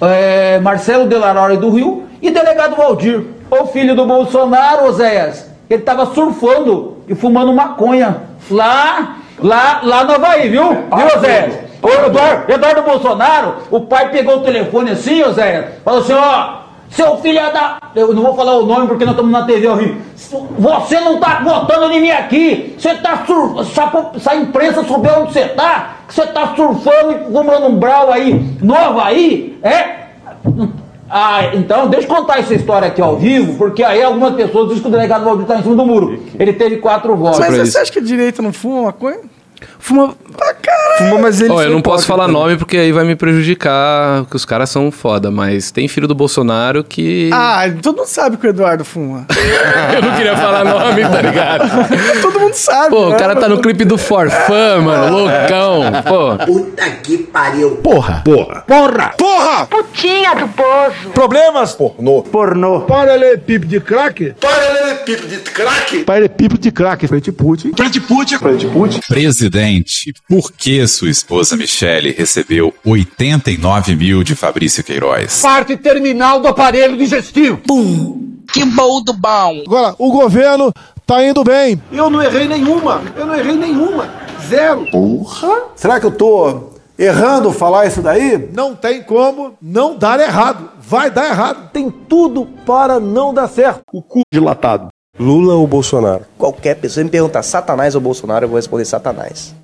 é, Marcelo Delarore do Rio e delegado Valdir. O filho do Bolsonaro, Oséias, ele estava surfando e fumando maconha lá, lá, lá no Havaí, viu? Viu, Oséias? O Eduardo, Eduardo Bolsonaro, o pai pegou o telefone assim, Oséias, falou assim, ó, seu filho é da. Eu não vou falar o nome porque nós estamos na TV ao vivo. Você não tá votando em mim aqui. Você tá surfando. Se, a imprensa souber onde você tá, que você tá surfando e fumando um brau aí, no Havaí, é? Ah, então deixa eu contar essa história aqui ao vivo, porque aí algumas pessoas dizem que o delegado Valdir tá em cima do muro. Ele teve quatro votos. Mas você acha que a direita não fuma maconha? Fuma pra caralho. Fuma, mas ele Ó, eu não posso falar nome porque aí vai me prejudicar, porque os caras são foda, mas tem filho do Bolsonaro que. Ah, todo mundo sabe que o Eduardo fuma. eu não queria falar nome, tá ligado? todo mundo sabe. Pô, né? o cara tá no clipe do Forfã, mano, loucão. Pô. Puta que pariu. Porra. Porra. Porra. Porra! Putinha do poço. Problemas? Pornô. Pornô. Paralelepípedo de crack? Paralelepípedo de crack? Paralelepípedo de crack. Frente Putin. Frente Putin. Frente Putin. Presidente, por que sua esposa Michele recebeu 89 mil de Fabrício Queiroz? Parte terminal do aparelho digestivo. Pum. Que bom do bom. Agora, o governo tá indo bem. Eu não errei nenhuma. Eu não errei nenhuma. Zero. Porra. Será que eu tô errando falar isso daí? Não tem como não dar errado. Vai dar errado. Tem tudo para não dar certo. O cu dilatado. Lula ou Bolsonaro? Qualquer pessoa me perguntar Satanás ou Bolsonaro, eu vou responder Satanás.